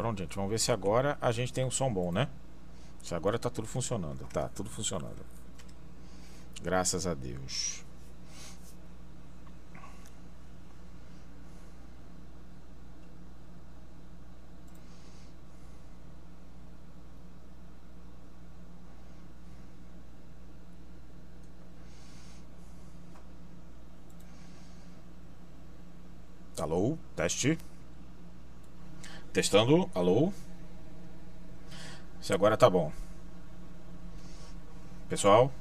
Pronto, gente. Vamos ver se agora a gente tem um som bom, né? Se agora tá tudo funcionando. Tá, tudo funcionando. Graças a Deus. Alô, teste. Testando, alô. Se agora tá bom. Pessoal.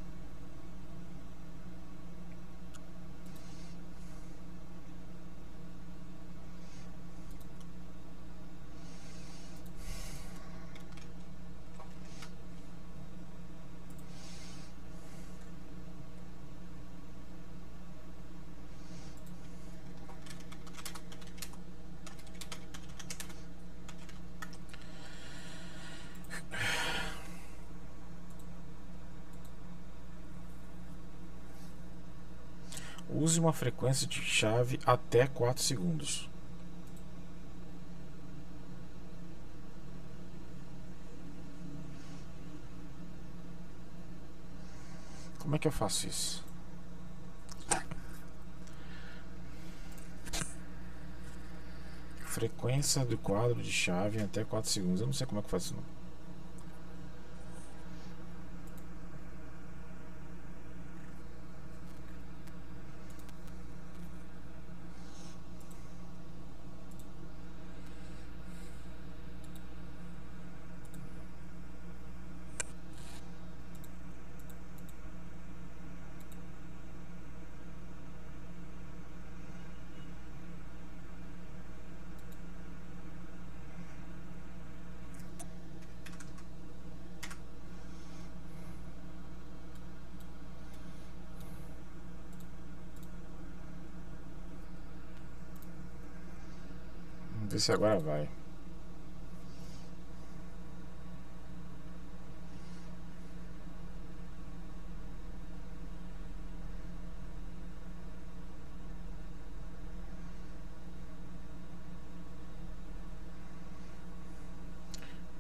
Use uma frequência de chave até 4 segundos. Como é que eu faço isso? Frequência do quadro de chave até 4 segundos. Eu não sei como é que faço isso não. Se agora vai.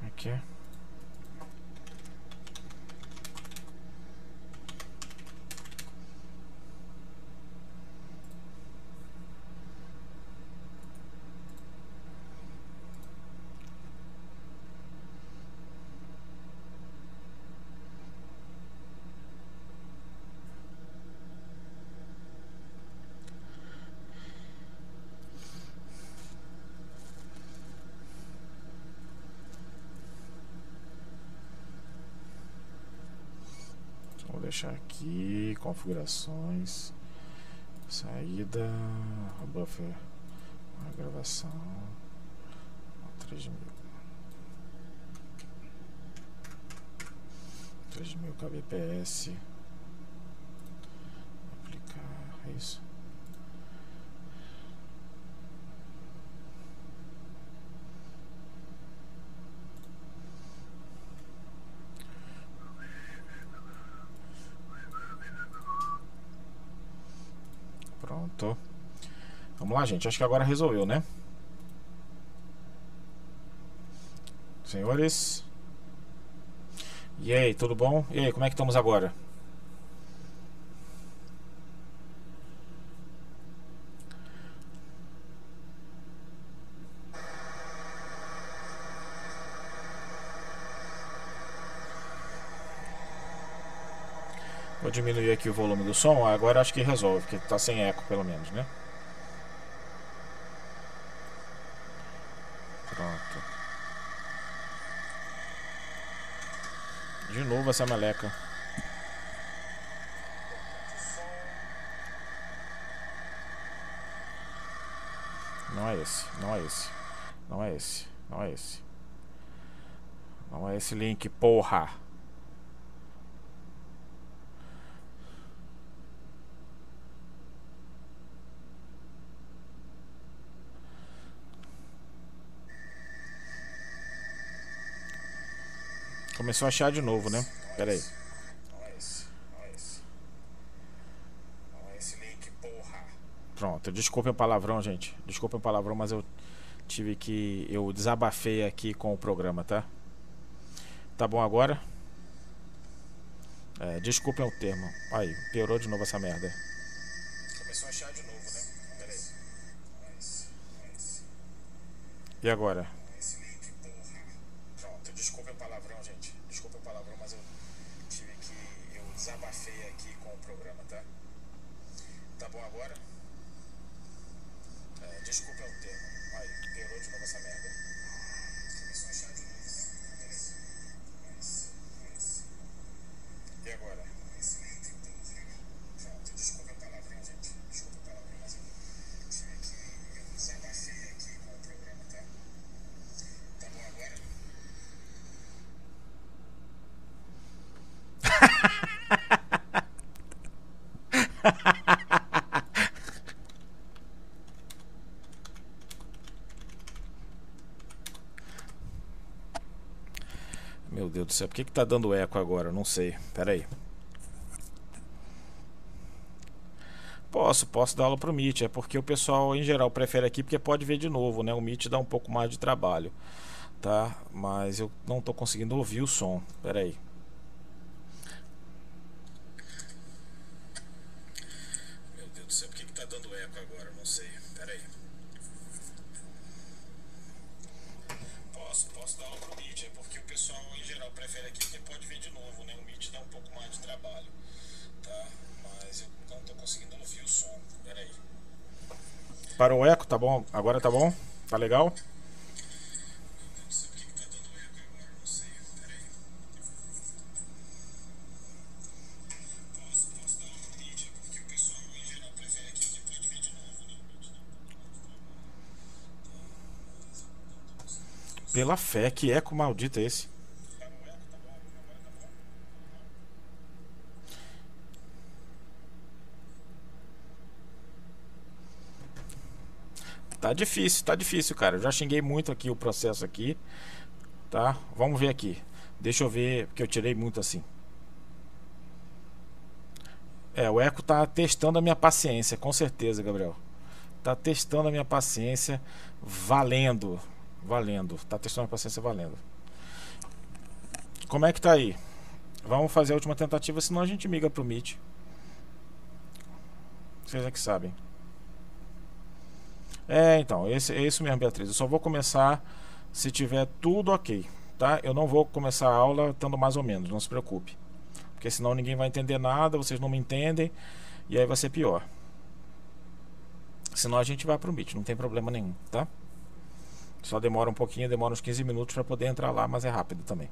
Aqui. Deixar aqui configurações saída buffer a gravação 3000 3000 kbps. Aplicar é isso Pronto. Vamos lá, gente. Acho que agora resolveu, né? Senhores. E aí, tudo bom? E aí, como é que estamos agora? Vou diminuir aqui o volume do som. Agora acho que resolve, porque está sem eco pelo menos, né? Pronto. De novo essa meleca. Não é esse, não é esse. Não é esse, não é esse. Não é esse link, porra. Começou a achar de novo, né? Pera aí. Pronto, desculpem o palavrão, gente. Desculpem o palavrão, mas eu tive que. Eu desabafei aqui com o programa, tá? Tá bom agora? É, desculpem o termo. Aí, piorou de novo essa merda. Começou a achar de novo, né? E agora? Do céu, por que, que tá dando eco agora? Não sei. Pera aí. Posso, posso dar aula pro Meet. É porque o pessoal em geral prefere aqui porque pode ver de novo, né? O Meet dá um pouco mais de trabalho, tá? Mas eu não tô conseguindo ouvir o som. Pera aí. Meu Deus do céu, por que, que tá dando eco agora? Não sei. Pera aí. Posso, posso dar aula pro Meet. É porque o pessoal em geral prefere aqui porque pode ver de novo, né? O Meet dá um pouco mais de trabalho, tá? Mas eu não tô conseguindo ouvir o som. Pera aí. Parou o eco, tá bom? Agora tá bom? Tá legal? Pela fé, que eco maldito é esse? Tá difícil, tá difícil, cara. Eu já xinguei muito aqui o processo aqui, tá? Vamos ver aqui. Deixa eu ver, porque eu tirei muito assim. É, o eco tá testando a minha paciência, com certeza, Gabriel. Tá testando a minha paciência, valendo, valendo. Tá testando a minha paciência valendo. Como é que tá aí? Vamos fazer a última tentativa, senão a gente migra pro Meet. Vocês é que sabem. É, então, esse, é isso mesmo, Beatriz. Eu só vou começar se tiver tudo ok, tá? Eu não vou começar a aula estando mais ou menos, não se preocupe. Porque senão ninguém vai entender nada, vocês não me entendem, e aí vai ser pior. Senão a gente vai pro Meet, não tem problema nenhum, tá? Só demora um pouquinho, demora uns 15 minutos para poder entrar lá, mas é rápido também.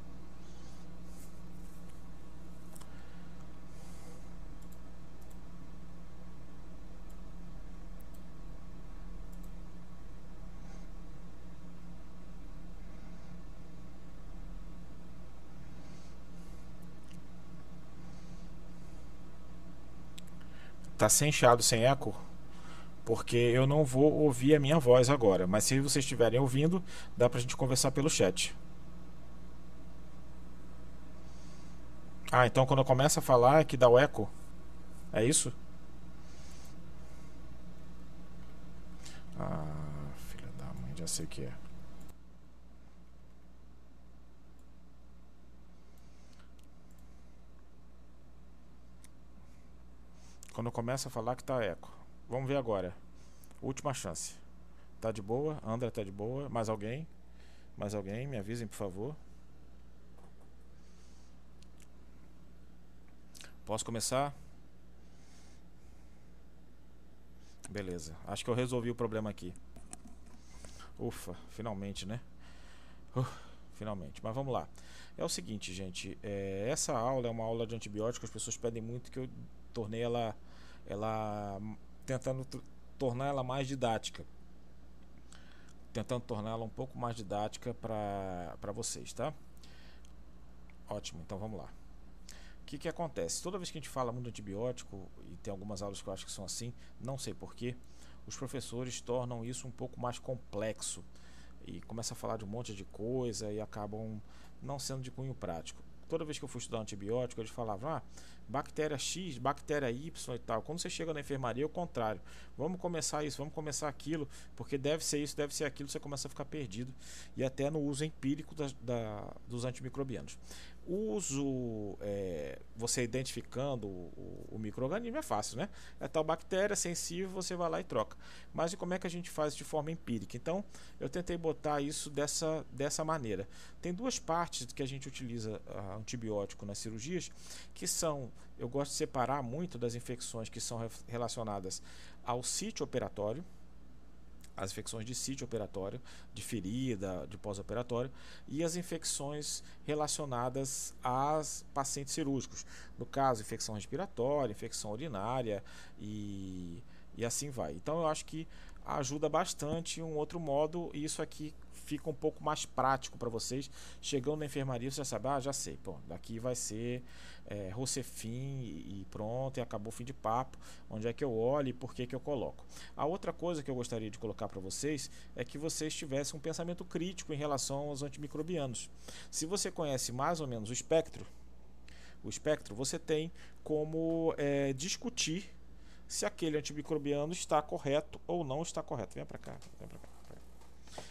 Tá sem chiado, sem eco? Porque eu não vou ouvir a minha voz agora. Mas se vocês estiverem ouvindo, dá pra gente conversar pelo chat. Ah, então quando eu começo a falar é que dá o eco? É isso? Ah, filha da mãe, já sei que é. Quando começa a falar que tá eco. Vamos ver agora. Última chance. Tá de boa? André tá de boa? Mais alguém? Mais alguém? Me avisem, por favor. Posso começar? Beleza. Acho que eu resolvi o problema aqui. Ufa, finalmente, né? Uh, finalmente. Mas vamos lá. É o seguinte, gente. É, essa aula é uma aula de antibióticos. As pessoas pedem muito que eu tornei ela ela tentando tornar ela mais didática. Tentando torná-la um pouco mais didática para vocês, tá? Ótimo, então vamos lá. O que, que acontece? Toda vez que a gente fala muito antibiótico, e tem algumas aulas que eu acho que são assim, não sei porquê, os professores tornam isso um pouco mais complexo e começam a falar de um monte de coisa e acabam não sendo de cunho prático. Toda vez que eu fui estudar antibiótico, eles falavam: ah, bactéria X, bactéria Y e tal. Quando você chega na enfermaria, é o contrário. Vamos começar isso, vamos começar aquilo, porque deve ser isso, deve ser aquilo, você começa a ficar perdido. E até no uso empírico da, da dos antimicrobianos uso, é, você identificando o, o microorganismo é fácil, né? É tal bactéria sensível, você vai lá e troca. Mas e como é que a gente faz de forma empírica? Então, eu tentei botar isso dessa, dessa maneira. Tem duas partes que a gente utiliza uh, antibiótico nas cirurgias, que são, eu gosto de separar muito das infecções que são relacionadas ao sítio operatório, as infecções de sítio operatório, de ferida, de pós-operatório, e as infecções relacionadas aos pacientes cirúrgicos. No caso, infecção respiratória, infecção urinária e, e assim vai. Então, eu acho que ajuda bastante um outro modo, e isso aqui fica um pouco mais prático para vocês. Chegando na enfermaria, você já sabe, ah, já sei, pô, daqui vai ser é, e, e pronto, e acabou o fim de papo. Onde é que eu olho e por que, que eu coloco. A outra coisa que eu gostaria de colocar para vocês é que vocês tivessem um pensamento crítico em relação aos antimicrobianos. Se você conhece mais ou menos o espectro, o espectro, você tem como é, discutir se aquele antimicrobiano está correto ou não está correto. Vem para cá, vem para cá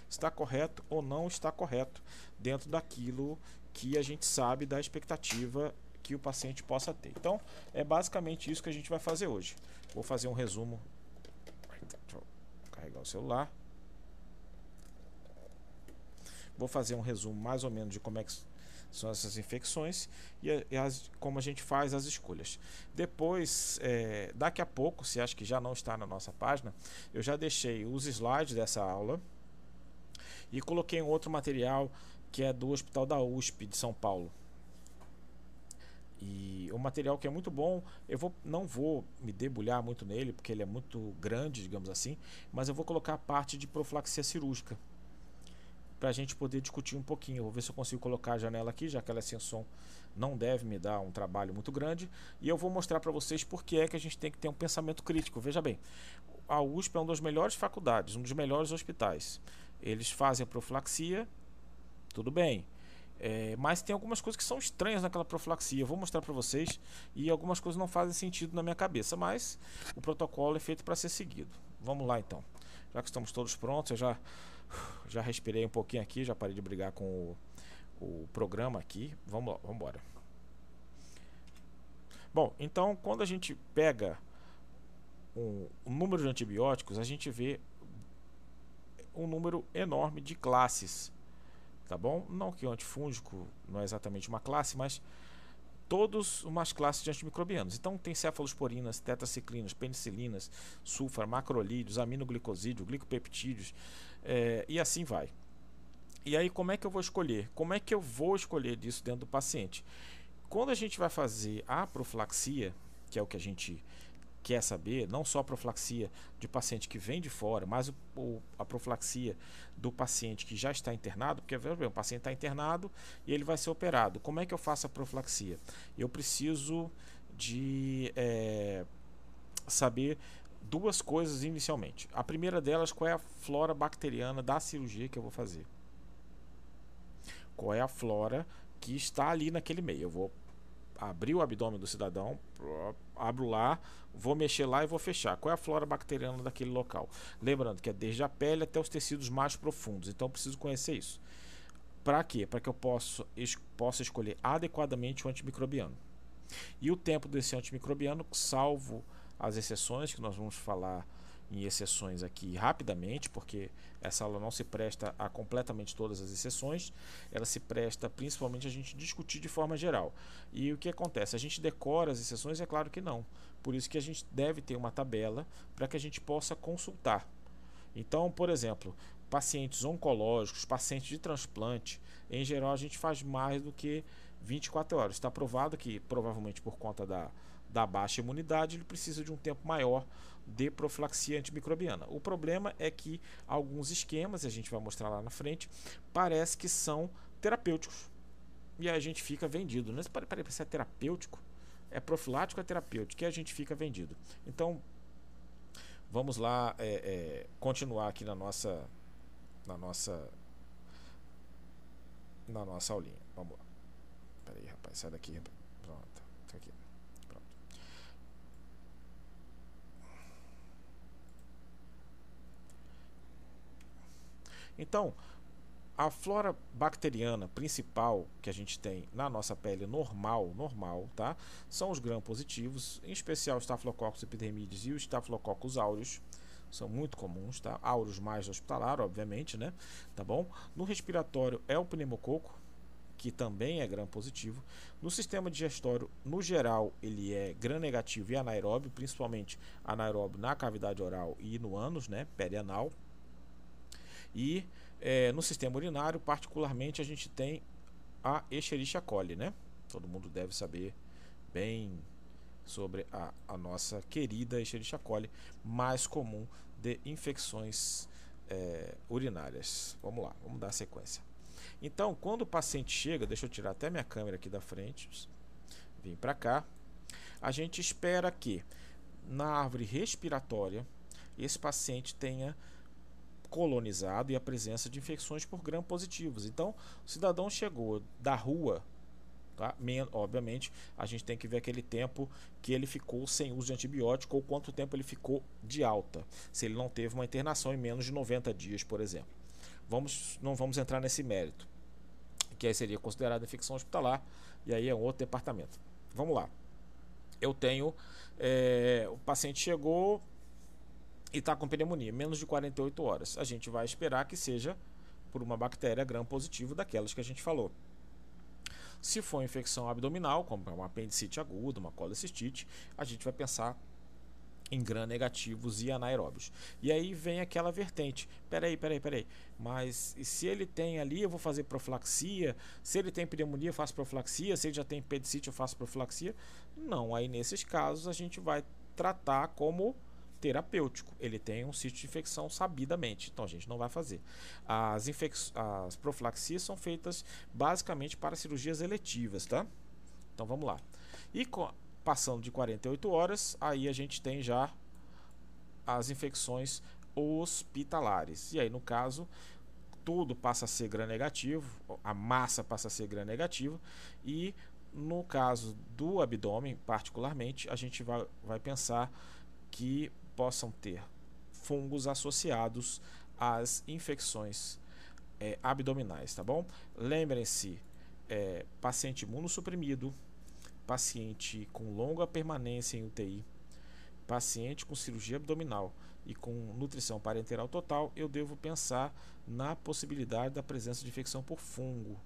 está correto ou não está correto dentro daquilo que a gente sabe da expectativa que o paciente possa ter. Então, é basicamente isso que a gente vai fazer hoje. Vou fazer um resumo. Carregar o celular. Vou fazer um resumo mais ou menos de como é que são essas infecções e, e as, como a gente faz as escolhas. Depois, é, daqui a pouco, se acha que já não está na nossa página, eu já deixei os slides dessa aula e coloquei um outro material que é do Hospital da USP de São Paulo. E o material que é muito bom, eu vou, não vou me debulhar muito nele, porque ele é muito grande, digamos assim, mas eu vou colocar a parte de profilaxia cirúrgica para a gente poder discutir um pouquinho. Vou ver se eu consigo colocar a janela aqui, já que ela é sem som, não deve me dar um trabalho muito grande. E eu vou mostrar para vocês por que é que a gente tem que ter um pensamento crítico. Veja bem, a USP é uma das melhores faculdades, um dos melhores hospitais. Eles fazem a profilaxia, tudo bem. É, mas tem algumas coisas que são estranhas naquela profilaxia. Eu vou mostrar para vocês e algumas coisas não fazem sentido na minha cabeça, mas o protocolo é feito para ser seguido. Vamos lá então. Já que estamos todos prontos, eu já já respirei um pouquinho aqui, já parei de brigar com o, o programa aqui. Vamos lá, vamos embora. Bom, então quando a gente pega um, um número de antibióticos, a gente vê um número enorme de classes, tá bom? Não que o antifúngico não é exatamente uma classe, mas todos umas classes de antimicrobianos. Então tem cefalosporinas, tetraciclinas, penicilinas, sulfar, macrolídeos, aminoglicosídeo, glicopeptídeos é, e assim vai. E aí como é que eu vou escolher? Como é que eu vou escolher disso dentro do paciente? Quando a gente vai fazer a profilaxia, que é o que a gente quer saber, não só a profilaxia de paciente que vem de fora, mas o, o, a profilaxia do paciente que já está internado, porque bem, o paciente está internado e ele vai ser operado. Como é que eu faço a profilaxia? Eu preciso de é, saber duas coisas inicialmente. A primeira delas, qual é a flora bacteriana da cirurgia que eu vou fazer? Qual é a flora que está ali naquele meio? Eu vou abrir o abdômen do cidadão, abro lá, vou mexer lá e vou fechar. Qual é a flora bacteriana daquele local? Lembrando que é desde a pele até os tecidos mais profundos, então preciso conhecer isso. Para quê? Para que eu possa, es possa escolher adequadamente o antimicrobiano. E o tempo desse antimicrobiano, salvo as exceções que nós vamos falar em exceções aqui rapidamente, porque essa aula não se presta a completamente todas as exceções, ela se presta principalmente a gente discutir de forma geral. E o que acontece? A gente decora as exceções? É claro que não. Por isso que a gente deve ter uma tabela para que a gente possa consultar. Então, por exemplo, pacientes oncológicos, pacientes de transplante, em geral a gente faz mais do que 24 horas. Está provado que, provavelmente por conta da, da baixa imunidade, ele precisa de um tempo maior de profilaxia antimicrobiana. O problema é que alguns esquemas, a gente vai mostrar lá na frente, parece que são terapêuticos. E a gente fica vendido. Não é? Peraí, peraí, é terapêutico? É profilático é terapêutico? E a gente fica vendido. Então, vamos lá é, é, continuar aqui na nossa na nossa na nossa aulinha. Vamos lá. Peraí, rapaz, sai daqui. Pronto. Tá aqui. Então, a flora bacteriana principal que a gente tem na nossa pele normal, normal, tá? São os gram-positivos, em especial Staphylococcus epidermidis e o Staphylococcus aureus. São muito comuns, tá? Aureus mais hospitalar, obviamente, né? Tá bom? No respiratório é o pneumococo, que também é gram-positivo. No sistema digestório, no geral, ele é gram-negativo e anaeróbio, principalmente anaeróbio na cavidade oral e no ânus, né? Perianal. E é, no sistema urinário, particularmente, a gente tem a Escherichia coli, né? Todo mundo deve saber bem sobre a, a nossa querida Escherichia coli, mais comum de infecções é, urinárias. Vamos lá, vamos dar sequência. Então, quando o paciente chega, deixa eu tirar até minha câmera aqui da frente, vim para cá, a gente espera que na árvore respiratória esse paciente tenha colonizado e a presença de infecções por gram positivos. Então, o cidadão chegou da rua, tá? obviamente, a gente tem que ver aquele tempo que ele ficou sem uso de antibiótico ou quanto tempo ele ficou de alta, se ele não teve uma internação em menos de 90 dias, por exemplo. Vamos, não vamos entrar nesse mérito, que aí seria considerada infecção hospitalar, e aí é um outro departamento. Vamos lá. Eu tenho. É, o paciente chegou, e está com pneumonia, menos de 48 horas. A gente vai esperar que seja por uma bactéria gram-positivo daquelas que a gente falou. Se for infecção abdominal, como uma apendicite aguda, uma colecistite, a gente vai pensar em gram-negativos e anaeróbios. E aí vem aquela vertente. Peraí, peraí, peraí. Mas se ele tem ali, eu vou fazer profilaxia. Se ele tem pneumonia, eu faço profilaxia. Se ele já tem apendicite, eu faço profilaxia. Não, aí nesses casos a gente vai tratar como terapêutico. Ele tem um sítio de infecção sabidamente, então a gente não vai fazer. As, as profilaxias são feitas basicamente para cirurgias eletivas, tá? Então vamos lá. E passando de 48 horas, aí a gente tem já as infecções hospitalares. E aí, no caso, tudo passa a ser gram negativo, a massa passa a ser gram negativo e no caso do abdômen, particularmente, a gente vai, vai pensar que possam ter fungos associados às infecções é, abdominais, tá bom? Lembrem-se, é, paciente imunossuprimido, paciente com longa permanência em UTI, paciente com cirurgia abdominal e com nutrição parenteral total, eu devo pensar na possibilidade da presença de infecção por fungo.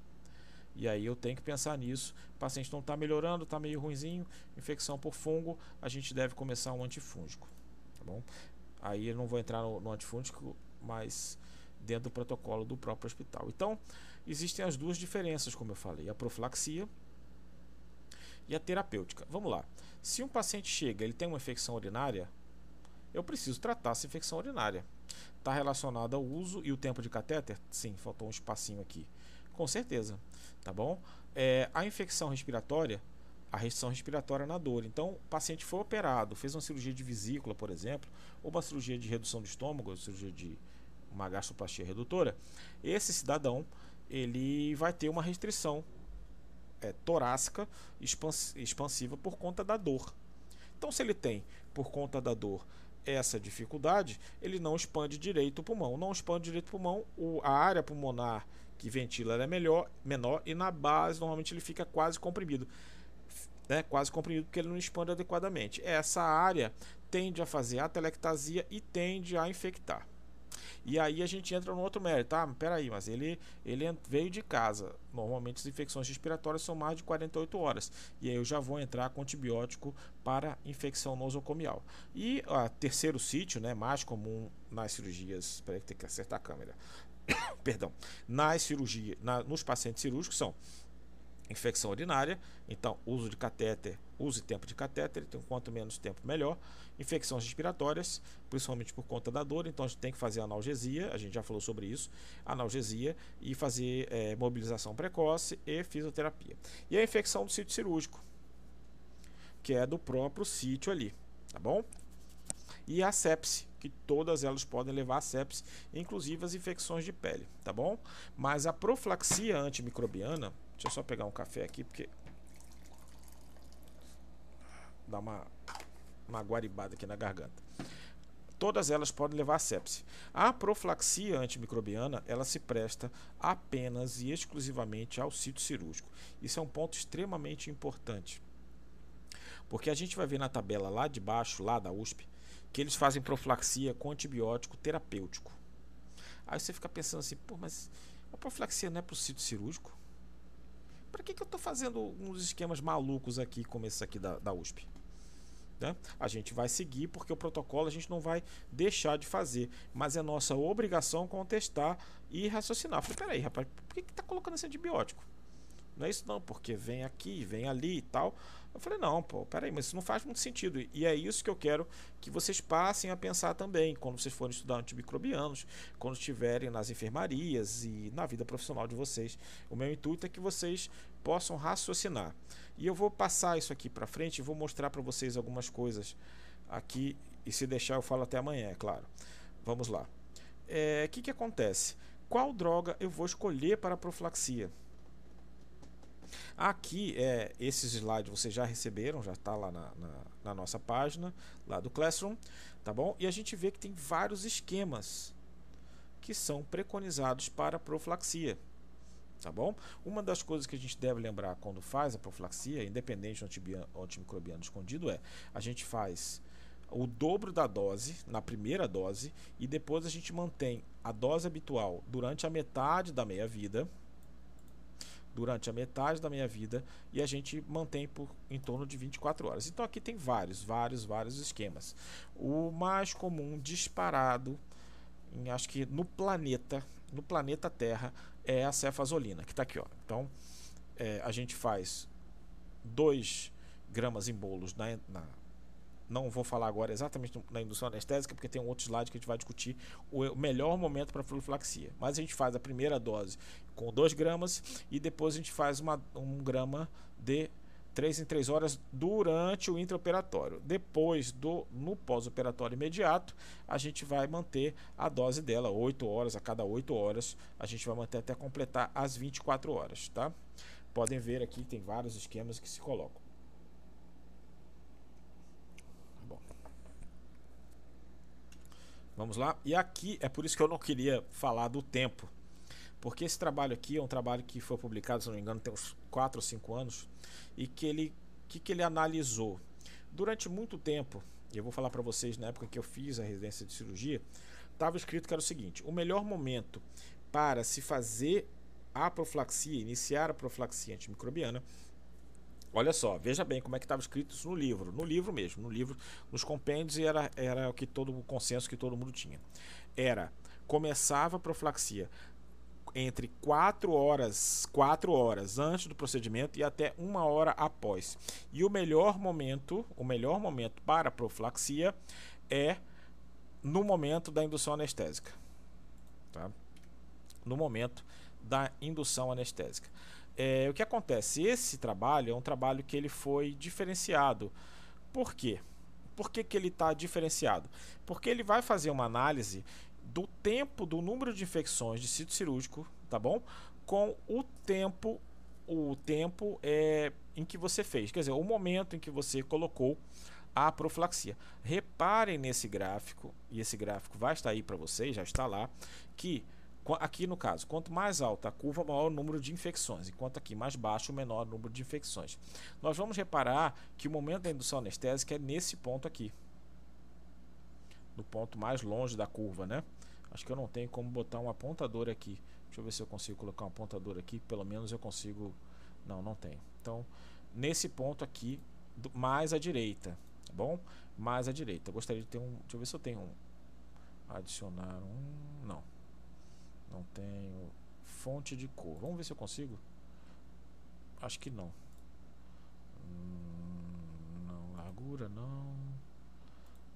E aí eu tenho que pensar nisso. O paciente não está melhorando, está meio ruinzinho, infecção por fungo, a gente deve começar um antifúngico tá bom? Aí eu não vou entrar no, no antifúngico, mas dentro do protocolo do próprio hospital. Então, existem as duas diferenças, como eu falei, a profilaxia e a terapêutica. Vamos lá. Se um paciente chega, ele tem uma infecção urinária, eu preciso tratar essa infecção urinária. Está relacionado ao uso e o tempo de catéter? Sim, faltou um espacinho aqui. Com certeza, tá bom? É, a infecção respiratória, a restrição respiratória na dor. Então, o paciente foi operado, fez uma cirurgia de vesícula, por exemplo, ou uma cirurgia de redução do estômago, cirurgia de uma gastroplastia redutora, esse cidadão ele vai ter uma restrição é, torácica expansiva por conta da dor. Então, se ele tem, por conta da dor, essa dificuldade, ele não expande direito o pulmão. Não expande direito o pulmão, a área pulmonar que ventila é melhor, menor e na base normalmente ele fica quase comprimido né, quase comprimido porque ele não expande adequadamente. Essa área tende a fazer atelectasia e tende a infectar. E aí a gente entra no outro mérito, tá? Peraí, mas ele, ele veio de casa. Normalmente as infecções respiratórias são mais de 48 horas. E aí eu já vou entrar com antibiótico para infecção nosocomial. E o terceiro sítio, né, mais comum nas cirurgias. Peraí que tem que acertar a câmera. Perdão. Nas cirurgias, na, nos pacientes cirúrgicos são infecção urinária, então uso de catéter, use tempo de catéter, então quanto menos tempo melhor. Infecções respiratórias, principalmente por conta da dor, então a gente tem que fazer analgesia, a gente já falou sobre isso, analgesia e fazer é, mobilização precoce e fisioterapia. E a infecção do sítio cirúrgico, que é do próprio sítio ali, tá bom? E a sepse, que todas elas podem levar a sepse, inclusive as infecções de pele, tá bom? Mas a profilaxia antimicrobiana Deixa eu só pegar um café aqui, porque. Dá uma, uma guaribada aqui na garganta. todas elas podem levar a sepse. A profilaxia antimicrobiana, ela se presta apenas e exclusivamente ao sítio cirúrgico. Isso é um ponto extremamente importante. Porque a gente vai ver na tabela lá de baixo, lá da USP, que eles fazem profilaxia com antibiótico terapêutico. Aí você fica pensando assim, pô, mas a profilaxia não é para o sítio cirúrgico? Que, que eu estou fazendo uns esquemas malucos aqui, como esse aqui da, da USP? Né? A gente vai seguir porque o protocolo a gente não vai deixar de fazer, mas é nossa obrigação contestar e raciocinar. falei, peraí, rapaz, por que está colocando esse antibiótico? Não é isso não, porque vem aqui, vem ali e tal. Eu falei, não, pô, peraí, mas isso não faz muito sentido. E é isso que eu quero que vocês passem a pensar também, quando vocês forem estudar antimicrobianos, quando estiverem nas enfermarias e na vida profissional de vocês. O meu intuito é que vocês possam raciocinar. E eu vou passar isso aqui para frente e vou mostrar para vocês algumas coisas aqui. E se deixar, eu falo até amanhã, é claro. Vamos lá. O é, que, que acontece? Qual droga eu vou escolher para a profilaxia? Aqui, é, esses slides vocês já receberam, já está lá na, na, na, nossa página, lá do Classroom, tá bom? E a gente vê que tem vários esquemas que são preconizados para profilaxia, tá bom? Uma das coisas que a gente deve lembrar quando faz a profilaxia, independente do antimicrobiano escondido, é a gente faz o dobro da dose na primeira dose e depois a gente mantém a dose habitual durante a metade da meia-vida durante a metade da minha vida e a gente mantém por em torno de 24 horas. Então aqui tem vários, vários, vários esquemas. O mais comum disparado, em, acho que no planeta, no planeta Terra, é a cefazolina, que está aqui. Ó. Então é, a gente faz 2 gramas em bolos na, na não vou falar agora exatamente na indução anestésica, porque tem um outro slide que a gente vai discutir o melhor momento para profilaxia. Mas a gente faz a primeira dose com 2 gramas e depois a gente faz uma, um grama de 3 em 3 horas durante o intraoperatório. Depois do no pós-operatório imediato, a gente vai manter a dose dela 8 horas a cada 8 horas, a gente vai manter até completar as 24 horas, tá? Podem ver aqui tem vários esquemas que se colocam. Vamos lá. E aqui é por isso que eu não queria falar do tempo. Porque esse trabalho aqui é um trabalho que foi publicado, se não me engano, tem uns 4 ou 5 anos. E que ele, que, que ele analisou? Durante muito tempo, e eu vou falar para vocês na época que eu fiz a residência de cirurgia, estava escrito que era o seguinte: o melhor momento para se fazer a profilaxia, iniciar a profilaxia antimicrobiana, Olha só, veja bem como é que estava escrito isso no livro, no livro mesmo, no livro, nos compêndios e era, era o que todo o consenso que todo mundo tinha. Era começava a profilaxia entre 4 horas, 4 horas antes do procedimento e até uma hora após. E o melhor momento, o melhor momento para profilaxia é no momento da indução anestésica. Tá? No momento da indução anestésica. É, o que acontece? Esse trabalho é um trabalho que ele foi diferenciado. Por quê? Por que, que ele está diferenciado? Porque ele vai fazer uma análise do tempo, do número de infecções de sítio cirúrgico, tá bom? Com o tempo, o tempo é, em que você fez, quer dizer, o momento em que você colocou a profilaxia. Reparem nesse gráfico, e esse gráfico vai estar aí para vocês, já está lá, que Aqui no caso, quanto mais alta a curva, maior o número de infecções, enquanto aqui mais baixo, o menor número de infecções. Nós vamos reparar que o momento da indução anestésica é nesse ponto aqui. No ponto mais longe da curva, né? Acho que eu não tenho como botar um apontador aqui. Deixa eu ver se eu consigo colocar um apontador aqui. Pelo menos eu consigo... Não, não tem. Então, nesse ponto aqui, mais à direita, tá bom? Mais à direita. Eu gostaria de ter um... Deixa eu ver se eu tenho um... Adicionar um... Não. Não tenho fonte de cor. Vamos ver se eu consigo. Acho que não. Hum, não, largura não.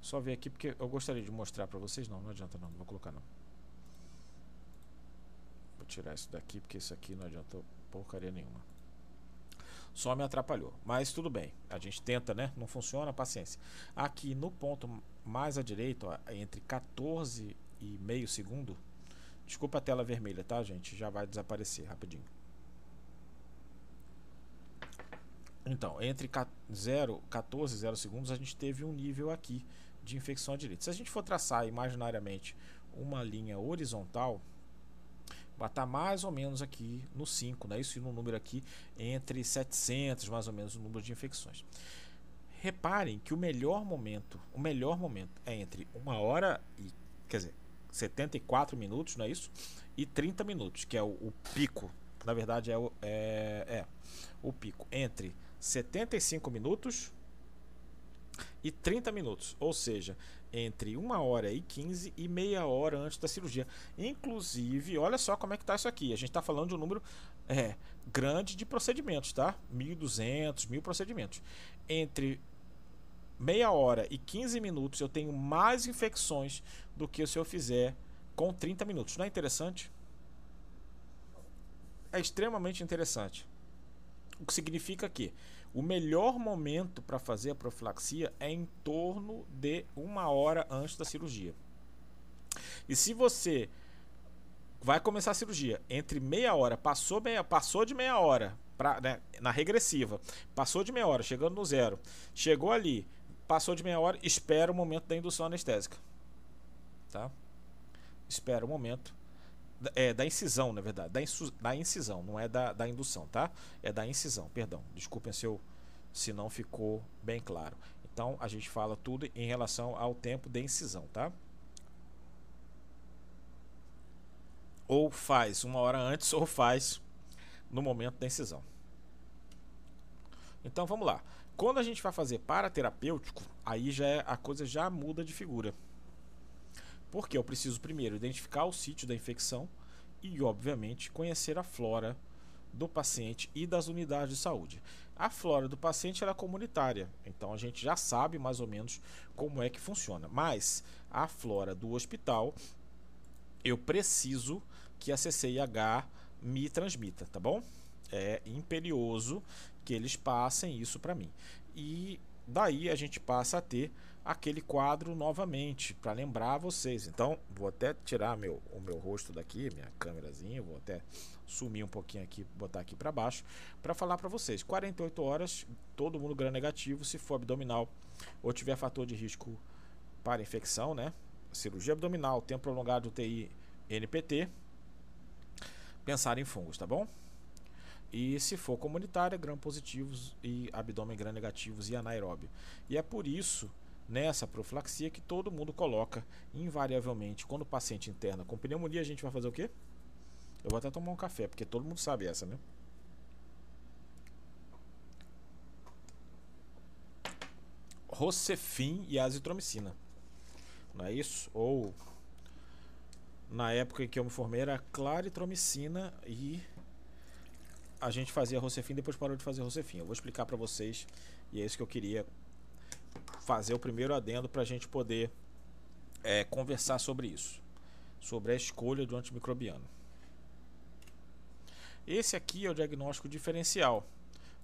Só ver aqui porque eu gostaria de mostrar para vocês. Não, não adianta não, não vou colocar não. Vou tirar isso daqui porque isso aqui não adianta porcaria nenhuma. Só me atrapalhou, mas tudo bem. A gente tenta, né? Não funciona, paciência. Aqui no ponto mais à direita, ó, entre 14 e meio segundo, Desculpa a tela vermelha, tá, gente? Já vai desaparecer rapidinho. Então, entre 0 14 0 segundos a gente teve um nível aqui de infecção adirite. Se a gente for traçar imaginariamente uma linha horizontal, vai estar mais ou menos aqui no 5, né? isso no número aqui entre 700 mais ou menos o número de infecções. Reparem que o melhor momento, o melhor momento é entre uma hora e, quer dizer, 74 minutos, não é isso? E 30 minutos, que é o, o pico. Na verdade é o, é, é o pico entre 75 minutos e 30 minutos, ou seja, entre 1 hora e 15 e meia hora antes da cirurgia. Inclusive, olha só como é que está isso aqui. A gente está falando de um número é, grande de procedimentos, tá? 1.200, 1.000 procedimentos. Entre meia hora e 15 minutos eu tenho mais infecções do que se eu fizer com 30 minutos. Não é interessante? É extremamente interessante. O que significa que o melhor momento para fazer a profilaxia é em torno de uma hora antes da cirurgia. E se você vai começar a cirurgia entre meia hora, passou, meia, passou de meia hora pra, né, na regressiva, passou de meia hora, chegando no zero, chegou ali, passou de meia hora, espera o momento da indução anestésica. Tá? Espera o momento é, da incisão, na verdade. Da, insu, da incisão, não é da, da indução, tá? É da incisão, perdão. Desculpem se, eu, se não ficou bem claro. Então a gente fala tudo em relação ao tempo de incisão, tá? Ou faz uma hora antes ou faz no momento da incisão. Então vamos lá. Quando a gente vai fazer paraterapêutico, aí já é, a coisa já muda de figura. Porque eu preciso primeiro identificar o sítio da infecção e, obviamente, conhecer a flora do paciente e das unidades de saúde. A flora do paciente é comunitária, então a gente já sabe mais ou menos como é que funciona. Mas a flora do hospital, eu preciso que a CCIH me transmita, tá bom? É imperioso que eles passem isso para mim. E daí a gente passa a ter aquele quadro novamente para lembrar vocês. Então, vou até tirar meu, o meu rosto daqui, minha câmerazinha, vou até sumir um pouquinho aqui, botar aqui para baixo, para falar para vocês. 48 horas, todo mundo gram negativo, se for abdominal ou tiver fator de risco para infecção, né? Cirurgia abdominal, tempo prolongado UTI, NPT, pensar em fungos, tá bom? E se for comunitária, gram positivos e abdômen gram negativos e anaeróbio. E é por isso nessa profilaxia que todo mundo coloca invariavelmente quando o paciente interna com pneumonia a gente vai fazer o quê? Eu vou até tomar um café, porque todo mundo sabe essa, né? Rocefin e azitromicina. Não é isso? Ou na época em que eu me formei era claritromicina e a gente fazia Rocefin depois parou de fazer Rocefin. Eu vou explicar para vocês e é isso que eu queria fazer o primeiro adendo para a gente poder é, conversar sobre isso, sobre a escolha do antimicrobiano. Esse aqui é o diagnóstico diferencial.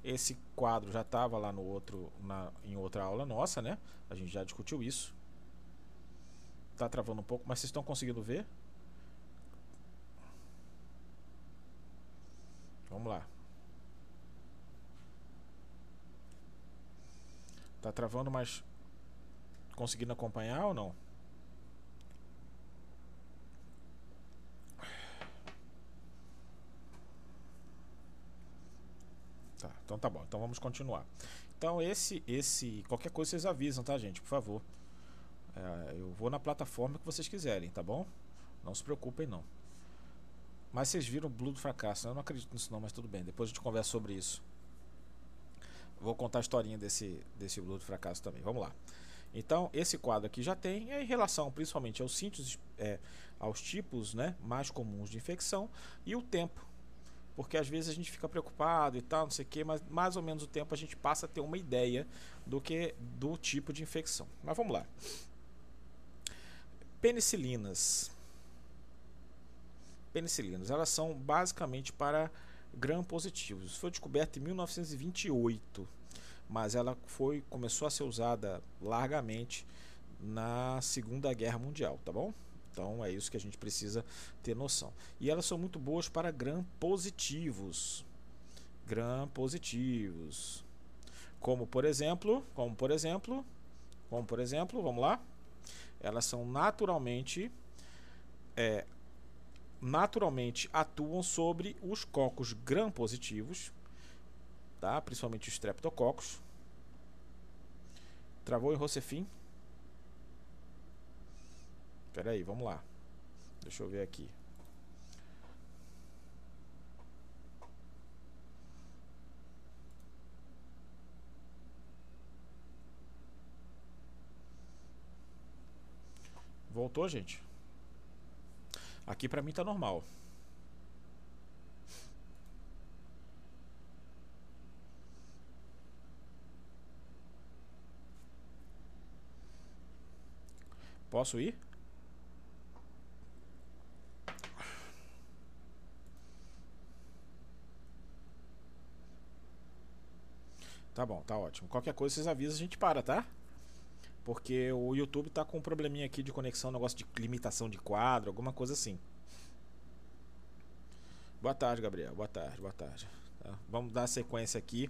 Esse quadro já estava lá no outro, na, em outra aula nossa, né? A gente já discutiu isso. Tá travando um pouco, mas vocês estão conseguindo ver? Vamos lá. Tá travando, mas conseguindo acompanhar ou não? Tá, então tá bom. Então vamos continuar. Então esse, esse, qualquer coisa vocês avisam, tá, gente? Por favor. É, eu vou na plataforma que vocês quiserem, tá bom? Não se preocupem não. Mas vocês viram o Blue do fracasso? Eu não acredito nisso não, mas tudo bem. Depois a gente conversa sobre isso. Vou contar a historinha desse, desse Blue do fracasso também. Vamos lá. Então, esse quadro aqui já tem, em relação principalmente aos sítios, é, aos tipos né, mais comuns de infecção e o tempo. Porque às vezes a gente fica preocupado e tal, não sei o que, mas mais ou menos o tempo a gente passa a ter uma ideia do que do tipo de infecção. Mas vamos lá. Penicilinas. Penicilinas, elas são basicamente para gram positivos. Foi descoberto em 1928 mas ela foi começou a ser usada largamente na Segunda Guerra Mundial, tá bom? Então é isso que a gente precisa ter noção. E elas são muito boas para gram positivos. Gram positivos. Como por exemplo, como por exemplo, como por exemplo, vamos lá, elas são naturalmente é, naturalmente atuam sobre os cocos gram-positivos, tá? principalmente os streptococcus. Travou em Rocefim? Espera aí, vamos lá. Deixa eu ver aqui. Voltou, gente? Aqui pra mim tá normal. Posso ir? Tá bom, tá ótimo. Qualquer coisa vocês avisam, a gente para, tá? Porque o YouTube tá com um probleminha aqui de conexão, negócio de limitação de quadro, alguma coisa assim. Boa tarde, Gabriel. Boa tarde, boa tarde. Tá? Vamos dar sequência aqui.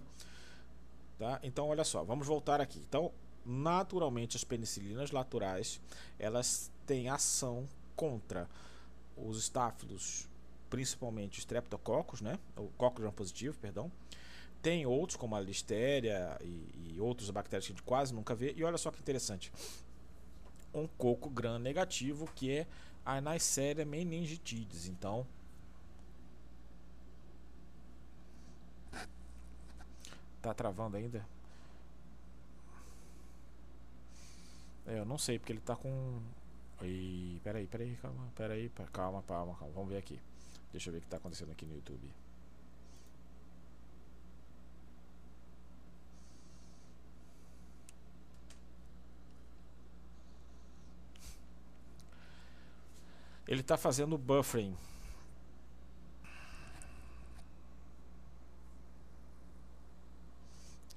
Tá? Então, olha só, vamos voltar aqui. Então, naturalmente, as penicilinas naturais, elas têm ação contra os estáfilos, principalmente os streptococcus, né? O coccus positivo, perdão tem outros, como a listéria e, e outros bactérias que a gente quase nunca vê. E olha só que interessante. Um coco gram negativo que é a Neisseria meningitidis. Então, tá travando ainda? É, eu não sei porque ele tá com e peraí, peraí, calma, peraí, calma, calma, calma. Vamos ver aqui. Deixa eu ver o que está acontecendo aqui no YouTube. Ele está fazendo buffering.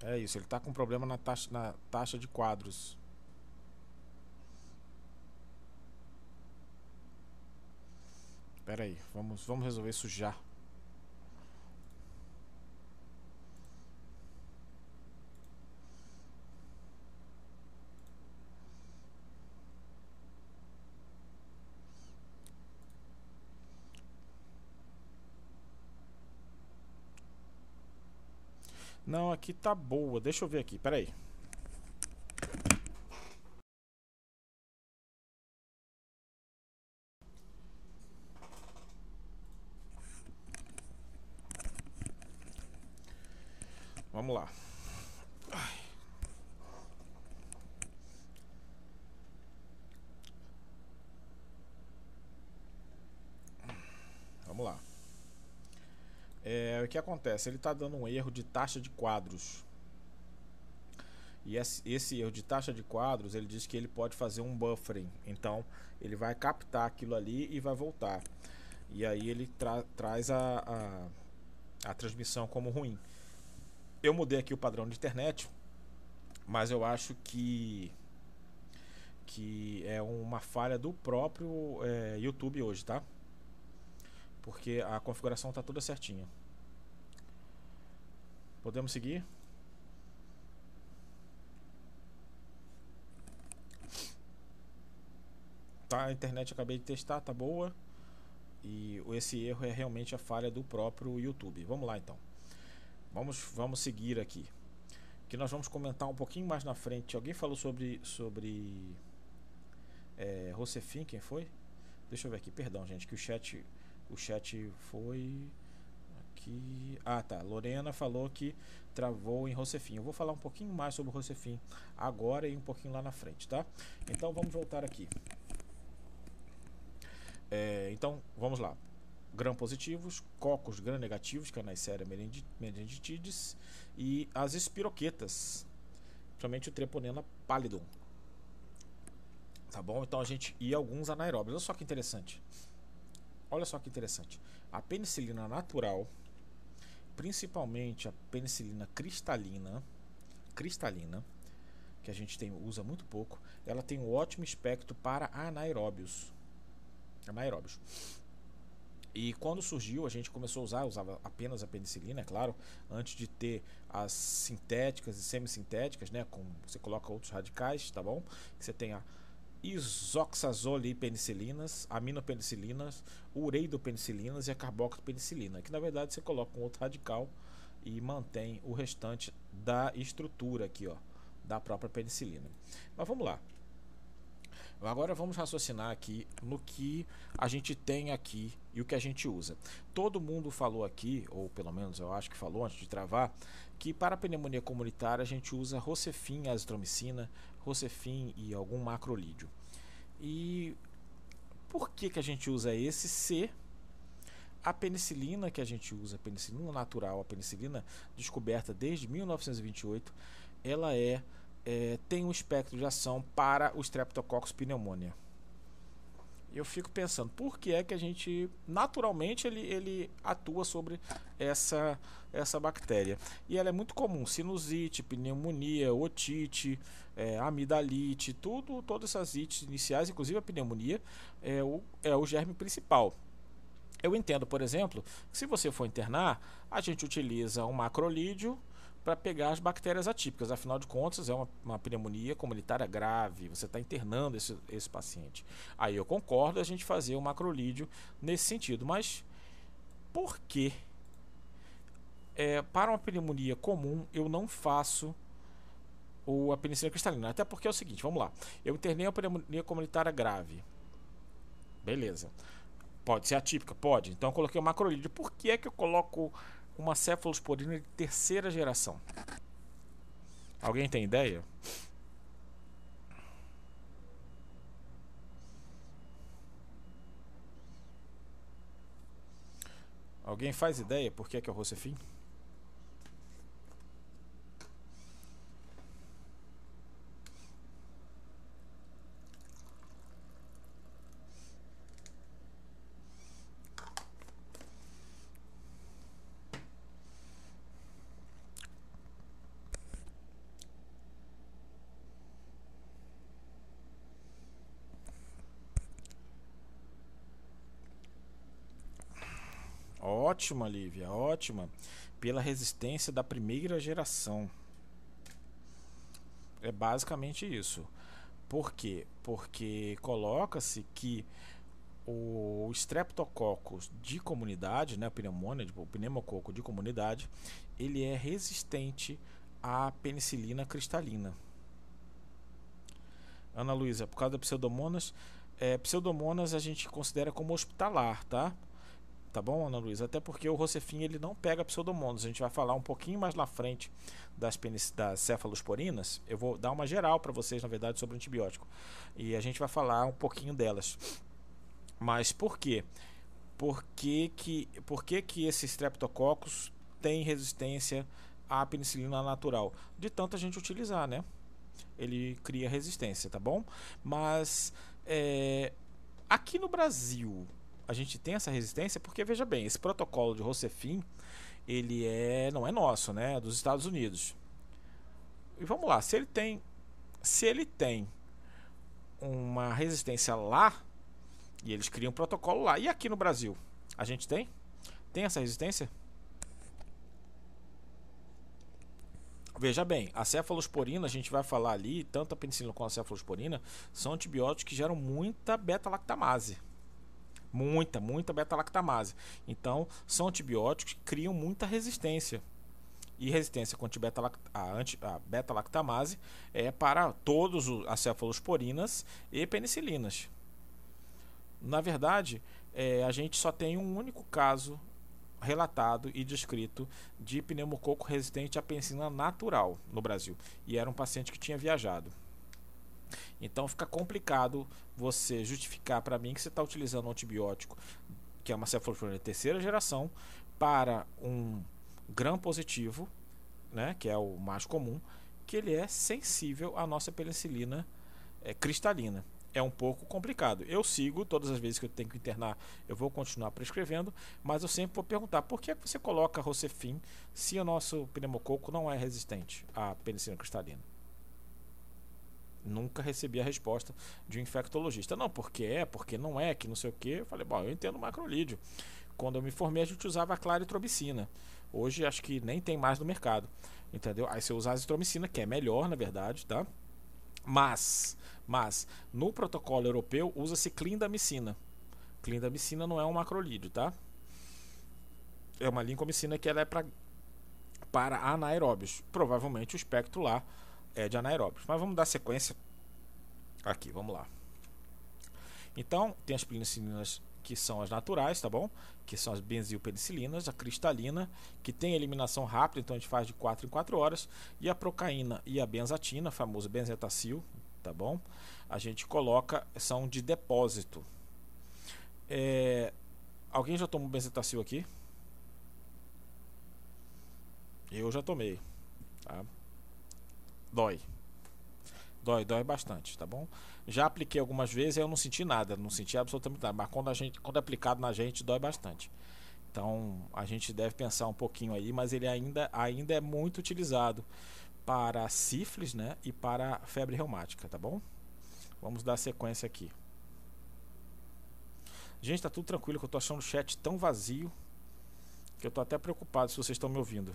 É isso, ele está com problema na taxa, na taxa de quadros. Espera aí, vamos, vamos resolver isso já. Não, aqui tá boa. Deixa eu ver aqui, peraí. Vamos lá. O que acontece? Ele está dando um erro de taxa de quadros. E esse, esse, erro de taxa de quadros, ele diz que ele pode fazer um buffering. Então, ele vai captar aquilo ali e vai voltar. E aí ele tra traz a, a, a transmissão como ruim. Eu mudei aqui o padrão de internet, mas eu acho que que é uma falha do próprio é, YouTube hoje, tá? porque a configuração está toda certinha. Podemos seguir? Tá, a internet acabei de testar, tá boa. E esse erro é realmente a falha do próprio YouTube. Vamos lá então. Vamos, vamos seguir aqui. Que nós vamos comentar um pouquinho mais na frente. Alguém falou sobre sobre é, Rosefin, quem foi? Deixa eu ver aqui, perdão, gente, que o chat o chat foi Ah, tá. Lorena falou que travou em Rocefim. Eu vou falar um pouquinho mais sobre o Rocefim agora e um pouquinho lá na frente, tá? Então vamos voltar aqui. É, então vamos lá. Gram positivos, cocos gram negativos, que é na série meningitidis, e as espiroquetas, principalmente o Treponema pallidum. Tá bom? Então a gente e alguns anaeróbios. Olha só que interessante. Olha só que interessante. A penicilina natural, principalmente a penicilina cristalina, cristalina, que a gente tem, usa muito pouco, ela tem um ótimo espectro para anaeróbios. Anaeróbios. E quando surgiu, a gente começou a usar, usava apenas a penicilina, é claro, antes de ter as sintéticas e semissintéticas, né? Com, você coloca outros radicais, tá bom? Você tem a isoxazolipenicilinas, aminopenicilinas, ureidopenicilinas e a carboxypenicilina, que na verdade você coloca um outro radical e mantém o restante da estrutura aqui, ó, da própria penicilina. Mas vamos lá. Agora vamos raciocinar aqui no que a gente tem aqui e o que a gente usa. Todo mundo falou aqui, ou pelo menos eu acho que falou antes de travar, que para a pneumonia comunitária a gente usa Rocefin, azitromicina, Rocefin e algum macrolídeo. E por que, que a gente usa esse se a penicilina que a gente usa, a penicilina natural, a penicilina descoberta desde 1928, ela é é, tem um espectro de ação para o Streptococcus pneumonia. Eu fico pensando, por que é que a gente, naturalmente, ele, ele atua sobre essa, essa bactéria? E ela é muito comum, sinusite, pneumonia, otite, é, amidalite, tudo, todas essas ites iniciais, inclusive a pneumonia, é o, é o germe principal. Eu entendo, por exemplo, que se você for internar, a gente utiliza um macrolídeo, para pegar as bactérias atípicas. Afinal de contas, é uma, uma pneumonia comunitária grave, você está internando esse, esse paciente. Aí eu concordo a gente fazer o macrolídeo nesse sentido, mas por que é, para uma pneumonia comum eu não faço o, a penicilina cristalina? Até porque é o seguinte, vamos lá. Eu internei uma pneumonia comunitária grave. Beleza. Pode ser atípica? Pode. Então eu coloquei o macrolídeo. Por que é que eu coloco uma cefalosporina de terceira geração. Alguém tem ideia? Alguém faz ideia por que é, que é o Rocefin? Ótima, Lívia, ótima. Pela resistência da primeira geração. É basicamente isso. Por quê? Porque coloca-se que o Streptococcus de comunidade, né, pneumonia, o pneumococo de comunidade, ele é resistente à penicilina cristalina. Ana Luísa, por causa da pseudomonas, é, pseudomonas a gente considera como hospitalar, tá? Tá bom, Ana Luísa? Até porque o Rocefin ele não pega pseudomonas. A gente vai falar um pouquinho mais na frente das, das cefalosporinas. Eu vou dar uma geral para vocês, na verdade, sobre o antibiótico. E a gente vai falar um pouquinho delas. Mas por quê? Por que, que, por que, que esse Streptococcus tem resistência à penicilina natural? De tanto a gente utilizar, né? Ele cria resistência, tá bom? Mas é, aqui no Brasil, a gente tem essa resistência porque veja bem, esse protocolo de Rocefin, ele é não é nosso, né, é dos Estados Unidos. E vamos lá, se ele tem se ele tem uma resistência lá e eles criam um protocolo lá, e aqui no Brasil, a gente tem? Tem essa resistência? Veja bem, a cefalosporina, a gente vai falar ali, tanto a penicilina quanto a cefalosporina, são antibióticos que geram muita beta-lactamase. Muita, muita beta-lactamase. Então, são antibióticos que criam muita resistência. E resistência contra a beta-lactamase é para todos as cefalosporinas e penicilinas. Na verdade, é, a gente só tem um único caso relatado e descrito de pneumococo resistente à penicilina natural no Brasil. E era um paciente que tinha viajado. Então fica complicado você justificar para mim que você está utilizando um antibiótico, que é uma cefalosporina de terceira geração, para um gram positivo, né, que é o mais comum, que ele é sensível à nossa penicilina é, cristalina. É um pouco complicado. Eu sigo, todas as vezes que eu tenho que internar, eu vou continuar prescrevendo, mas eu sempre vou perguntar por que, é você coloca Rocefin se o nosso pneumococo não é resistente à penicilina cristalina? Nunca recebi a resposta de um infectologista. Não, porque é, porque não é, que não sei o que. Eu falei, bom, eu entendo macrolídeo. quando eu me formei, a gente usava a claritromicina. Hoje acho que nem tem mais no mercado. Entendeu? Aí você usa a azitromicina, que é melhor, na verdade, tá? Mas, mas no protocolo europeu usa-se clindamicina. Clindamicina não é um macrolídeo, tá? É uma lincomicina que ela é pra, para anaeróbios. Provavelmente o espectro lá é de anaeróbios. Mas vamos dar sequência aqui, vamos lá. Então, tem as penicilinas que são as naturais, tá bom? Que são as benzilpenicilinas, a cristalina, que tem eliminação rápida, então a gente faz de 4 em 4 horas, e a procaína e a benzatina, famoso benzetacil, tá bom? A gente coloca, são de depósito. É, alguém já tomou benzetacil aqui? Eu já tomei, tá? Dói. Dói, dói bastante, tá bom? Já apliquei algumas vezes e eu não senti nada, não senti absolutamente nada. Mas quando, a gente, quando é aplicado na gente, dói bastante. Então a gente deve pensar um pouquinho aí, mas ele ainda, ainda é muito utilizado para sífilis né, e para febre reumática, tá bom? Vamos dar sequência aqui. Gente, tá tudo tranquilo, que eu tô achando o chat tão vazio que eu tô até preocupado se vocês estão me ouvindo.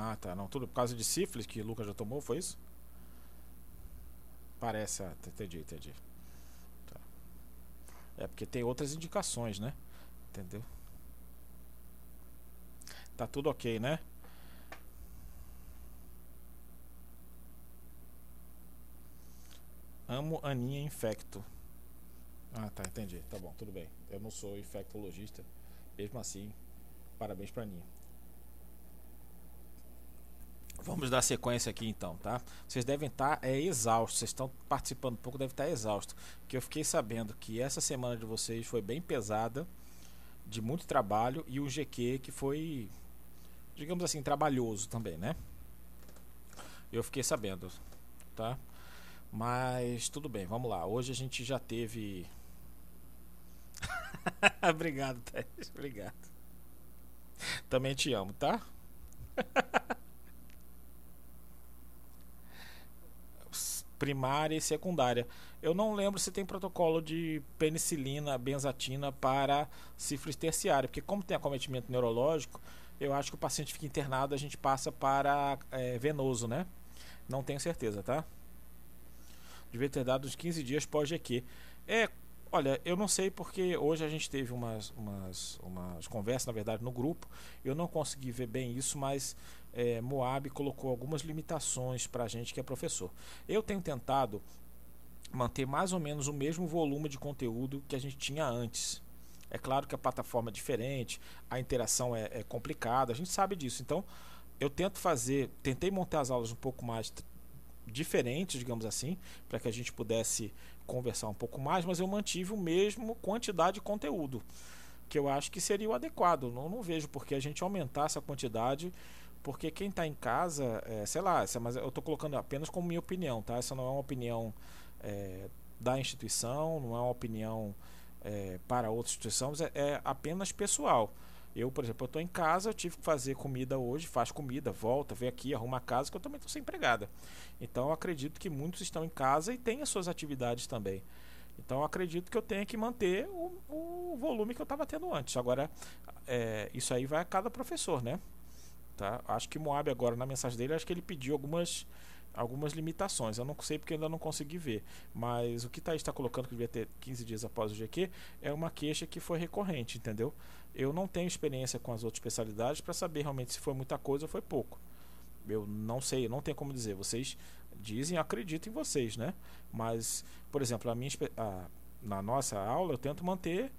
Ah, tá. Não, tudo por causa de sífilis que o Lucas já tomou, foi isso? Parece, ah, tá, entendi, entendi. Tá. É porque tem outras indicações, né? Entendeu? Tá tudo ok, né? Amo Aninha Infecto. Ah, tá, entendi. Tá bom, tudo bem. Eu não sou infectologista. Mesmo assim, parabéns pra Aninha. Vamos dar sequência aqui então, tá? Vocês devem estar é, exaustos, vocês estão participando um pouco, devem estar exaustos. Que eu fiquei sabendo que essa semana de vocês foi bem pesada, de muito trabalho, e o GQ que foi, digamos assim, trabalhoso também, né? Eu fiquei sabendo, tá? Mas tudo bem, vamos lá. Hoje a gente já teve. Obrigado, Tess. Obrigado. Também te amo, tá? primária e secundária. Eu não lembro se tem protocolo de penicilina, benzatina para sífilis terciária, porque como tem acometimento neurológico, eu acho que o paciente fica internado, a gente passa para é, venoso, né? Não tenho certeza, tá? Devia ter dado uns 15 dias pós-GQ. É, olha, eu não sei porque hoje a gente teve umas, umas, umas conversas, na verdade, no grupo. Eu não consegui ver bem isso, mas é, Moab colocou algumas limitações para a gente que é professor. Eu tenho tentado manter mais ou menos o mesmo volume de conteúdo que a gente tinha antes. É claro que a plataforma é diferente, a interação é, é complicada, a gente sabe disso. Então, eu tento fazer, tentei montar as aulas um pouco mais diferentes, digamos assim, para que a gente pudesse conversar um pouco mais, mas eu mantive o mesmo quantidade de conteúdo, que eu acho que seria o adequado. Não, não vejo por que a gente aumentar essa quantidade porque quem está em casa, é, sei lá, mas eu estou colocando apenas como minha opinião, tá? Essa não é uma opinião é, da instituição, não é uma opinião é, para outra instituição, é, é, apenas pessoal. Eu, por exemplo, estou em casa, eu tive que fazer comida hoje, faz comida, volta, vem aqui, arruma a casa, que eu também estou sem empregada. Então acredito que muitos estão em casa e têm as suas atividades também. Então acredito que eu tenho que manter o, o volume que eu estava tendo antes. Agora, é, isso aí vai a cada professor, né? Tá? Acho que Moab agora na mensagem dele, acho que ele pediu algumas algumas limitações. Eu não sei porque ainda não consegui ver. Mas o que Thaís está colocando que devia ter 15 dias após o GQ é uma queixa que foi recorrente, entendeu? Eu não tenho experiência com as outras especialidades para saber realmente se foi muita coisa ou foi pouco. Eu não sei, não tenho como dizer. Vocês dizem, acredito em vocês, né? Mas, por exemplo, a minha, a, na nossa aula eu tento manter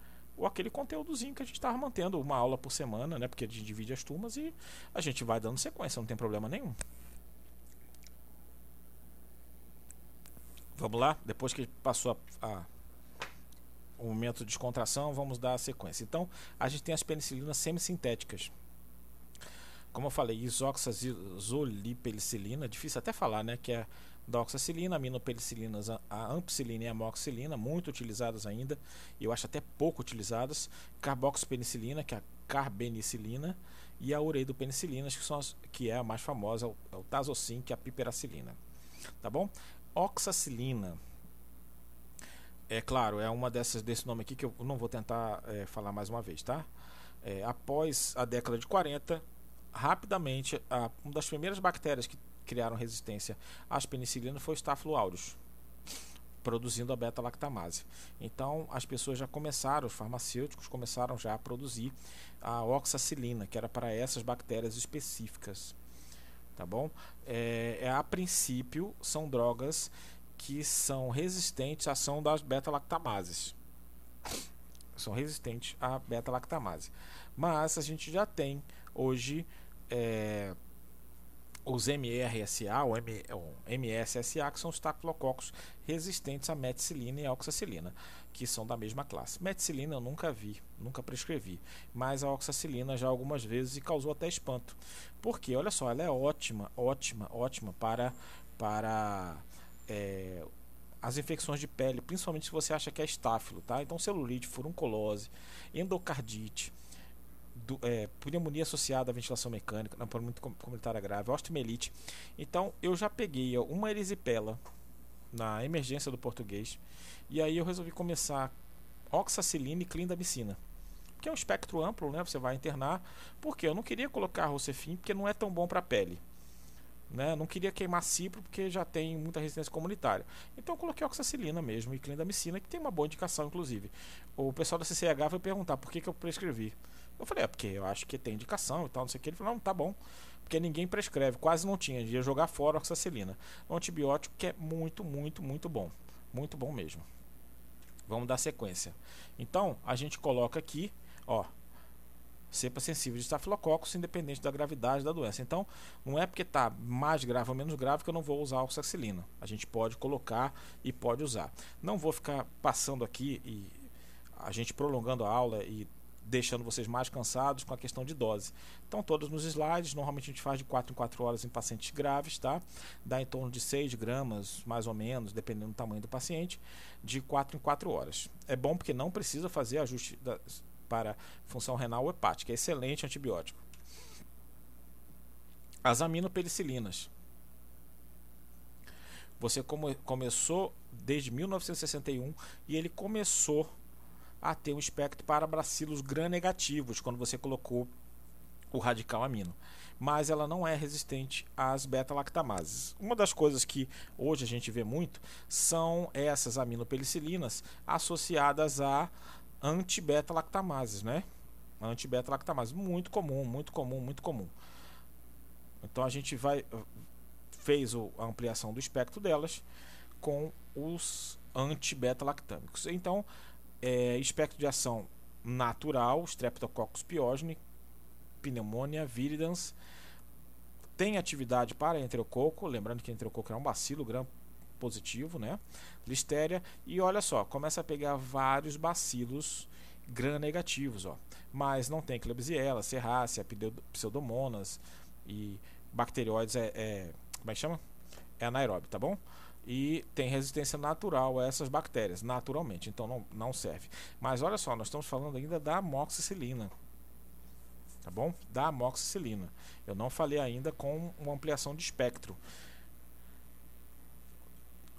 aquele conteúdozinho que a gente estava mantendo, uma aula por semana, né? Porque a gente divide as turmas e a gente vai dando sequência, não tem problema nenhum. Vamos lá? Depois que passou a, a, o momento de descontração, vamos dar a sequência. Então, a gente tem as penicilinas semissintéticas. Como eu falei, isoxazolipenicilina, difícil até falar, né? Que é da oxacilina, aminopenicilinas, a ampicilina e a amoxicilina, muito utilizadas ainda, eu acho até pouco utilizadas, carboxpenicilina, que é a carbenicilina, e a ureidopenicilina, que, são as, que é a mais famosa, é o tazocin, que é a piperacilina. Tá bom? Oxacilina. É claro, é uma dessas desse nome aqui que eu não vou tentar é, falar mais uma vez, tá? É, após a década de 40, rapidamente, a, uma das primeiras bactérias que criaram resistência às penicilinas foi o Staphylococcus produzindo a beta-lactamase. Então, as pessoas já começaram, os farmacêuticos começaram já a produzir a oxacilina, que era para essas bactérias específicas. Tá bom? É, é, a princípio, são drogas que são resistentes à ação das beta-lactamases. São resistentes à beta-lactamase. Mas a gente já tem hoje é, os MRSA ou, M, ou MSSA, que são os taclococos resistentes à meticilina e à oxacilina, que são da mesma classe. Meticilina eu nunca vi, nunca prescrevi, mas a oxacilina já algumas vezes e causou até espanto. Porque, olha só, ela é ótima, ótima, ótima para, para é, as infecções de pele, principalmente se você acha que é estáfilo, tá? Então, celulite, furunculose, endocardite, do, é, pneumonia associada à ventilação mecânica, não por muito comunitária grave, osteomielite. Então eu já peguei uma erisipela na emergência do português e aí eu resolvi começar oxacilina e clindamicina. Que é um espectro amplo, né? Você vai internar, porque eu não queria colocar rocefim porque não é tão bom para a pele. Né? Não queria queimar cipro porque já tem muita resistência comunitária. Então eu coloquei oxacilina mesmo e clindamicina, que tem uma boa indicação, inclusive. O pessoal da CCH vai perguntar por que, que eu prescrevi. Eu falei, é porque eu acho que tem indicação e tal, não sei o que. Ele falou, não, tá bom. Porque ninguém prescreve, quase não tinha. Ia jogar fora a oxacilina. Um antibiótico que é muito, muito, muito bom. Muito bom mesmo. Vamos dar sequência. Então, a gente coloca aqui, ó, cepa sensível de estafilococcus, independente da gravidade da doença. Então, não é porque está mais grave ou menos grave que eu não vou usar a oxacilina. A gente pode colocar e pode usar. Não vou ficar passando aqui e a gente prolongando a aula e deixando vocês mais cansados com a questão de dose. Então, todos nos slides, normalmente a gente faz de 4 em 4 horas em pacientes graves, tá? Dá em torno de 6 gramas, mais ou menos, dependendo do tamanho do paciente, de 4 em 4 horas. É bom porque não precisa fazer ajuste da, para função renal ou hepática. É excelente antibiótico. As aminopenicilinas. Você come, começou desde 1961 e ele começou a ter um espectro para bacilos gram-negativos quando você colocou o radical amino. Mas ela não é resistente às beta-lactamases. Uma das coisas que hoje a gente vê muito são essas aminopenicilinas associadas a anti-beta-lactamases, né? Anti-beta-lactamases, muito comum, muito comum, muito comum. Então a gente vai fez a ampliação do espectro delas com os anti-beta-lactâmicos. Então, é, espectro de ação natural, Streptococcus pyogenes, pneumonia, viridans, tem atividade para enterococo, lembrando que enterococo é um bacilo gram positivo, né? Listéria e olha só, começa a pegar vários bacilos gram negativos, ó. Mas não tem Klebsiella, Serrácea, Pseudomonas e bacterióides é, é como é que chama? É anaeróbio, tá bom? E tem resistência natural a essas bactérias, naturalmente, então não, não serve. Mas olha só, nós estamos falando ainda da amoxicilina, tá bom? Da amoxicilina. Eu não falei ainda com uma ampliação de espectro.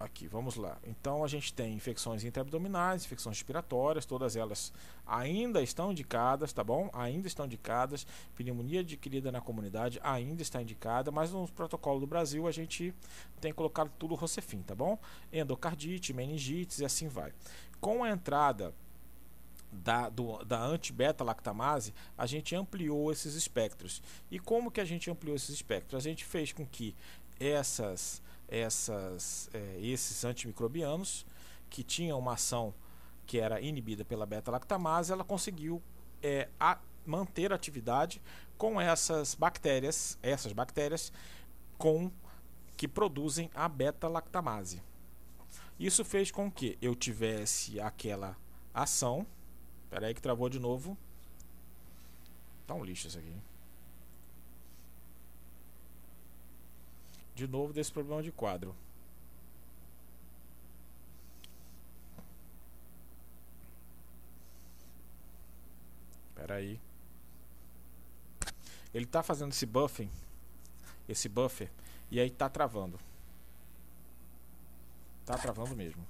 Aqui, vamos lá. Então a gente tem infecções intraabdominais, infecções respiratórias, todas elas ainda estão indicadas, tá bom? Ainda estão indicadas. Pneumonia adquirida na comunidade ainda está indicada, mas no protocolo do Brasil a gente tem colocado tudo Rocefin, tá bom? Endocardite, meningites e assim vai. Com a entrada da, da anti-beta-lactamase, a gente ampliou esses espectros. E como que a gente ampliou esses espectros? A gente fez com que essas essas, é, esses antimicrobianos que tinham uma ação que era inibida pela beta-lactamase, ela conseguiu é, a, manter a atividade com essas bactérias, essas bactérias com que produzem a beta-lactamase. Isso fez com que eu tivesse aquela ação. Espera aí que travou de novo. Tá um lixo isso aqui. de novo desse problema de quadro. Espera aí. Ele está fazendo esse buffing, esse buffer, e aí está travando. Está travando mesmo.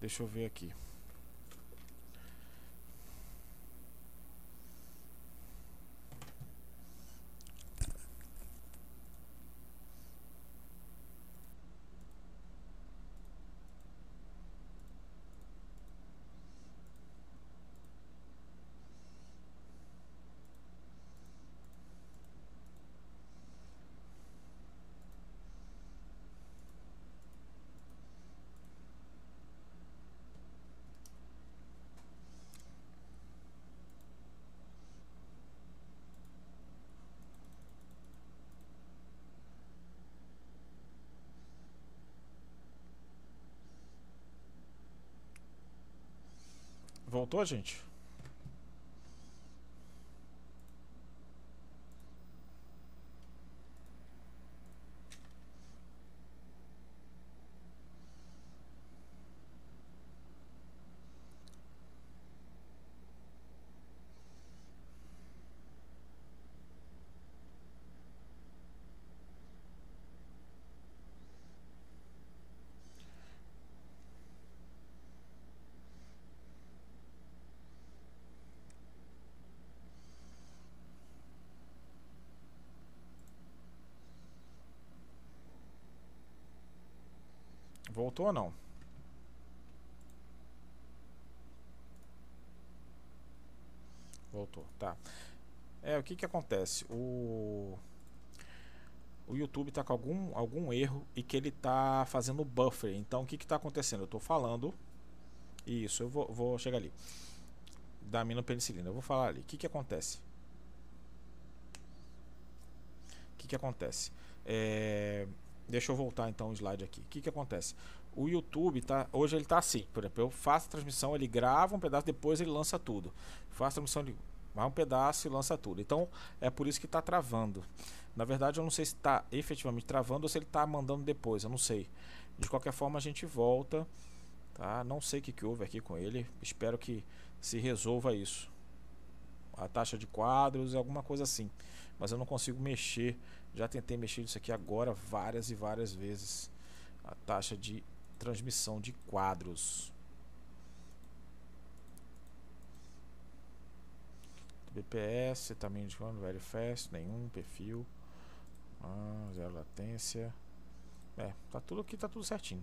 Deixa eu ver aqui. Voltou, gente? Voltou ou não? Voltou, tá. É, o que que acontece? O o YouTube está com algum, algum erro e que ele está fazendo buffer. Então o que está acontecendo? Eu estou falando. Isso, eu vou, vou chegar ali. Da aminopenicilina. Eu vou falar ali. O que, que acontece? O que, que acontece? É, Deixa eu voltar então o slide aqui. O que, que acontece? O YouTube tá. Hoje ele está assim. Por exemplo, eu faço a transmissão, ele grava um pedaço, depois ele lança tudo. Faço a transmissão, ele vai um pedaço e lança tudo. Então é por isso que está travando. Na verdade, eu não sei se está efetivamente travando ou se ele está mandando depois. Eu não sei. De qualquer forma, a gente volta. Tá? Não sei o que, que houve aqui com ele. Espero que se resolva isso. A taxa de quadros, alguma coisa assim. Mas eu não consigo mexer já tentei mexer nisso aqui agora várias e várias vezes. A taxa de transmissão de quadros. BPS também indicando very fast, nenhum perfil. Ah, zero latência. É, tá tudo aqui, tá tudo certinho.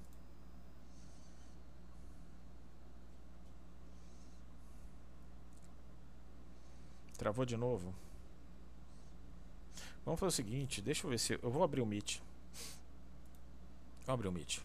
Travou de novo? Vamos fazer o seguinte, deixa eu ver se... Eu vou abrir o Meet. Vou abrir o Meet.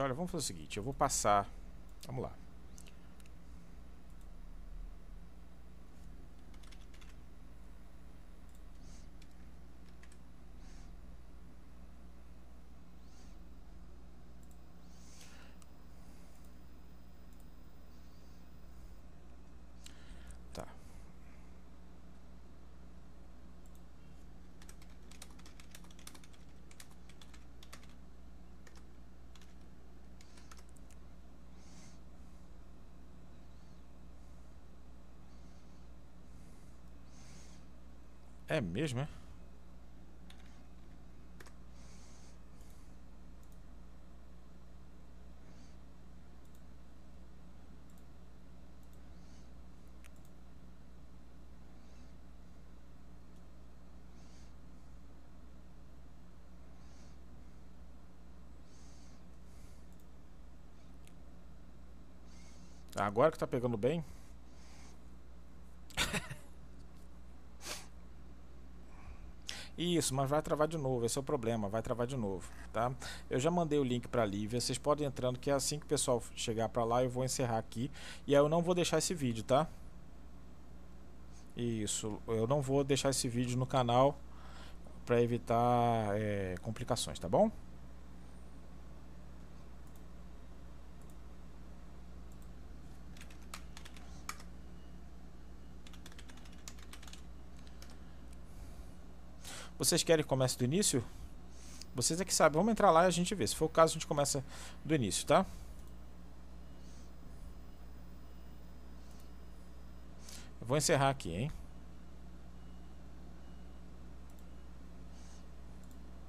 Olha, vamos fazer o seguinte. Eu vou passar... Vamos lá. É mesmo, é? Agora que tá pegando bem. Isso, mas vai travar de novo, esse é o problema, vai travar de novo, tá? Eu já mandei o link para a Lívia, vocês podem entrando que assim que o pessoal chegar para lá eu vou encerrar aqui e aí eu não vou deixar esse vídeo, tá? Isso, eu não vou deixar esse vídeo no canal para evitar é, complicações, tá bom? Vocês querem que comece do início? Vocês é que sabem. Vamos entrar lá e a gente vê. Se for o caso, a gente começa do início, tá? Eu vou encerrar aqui, hein?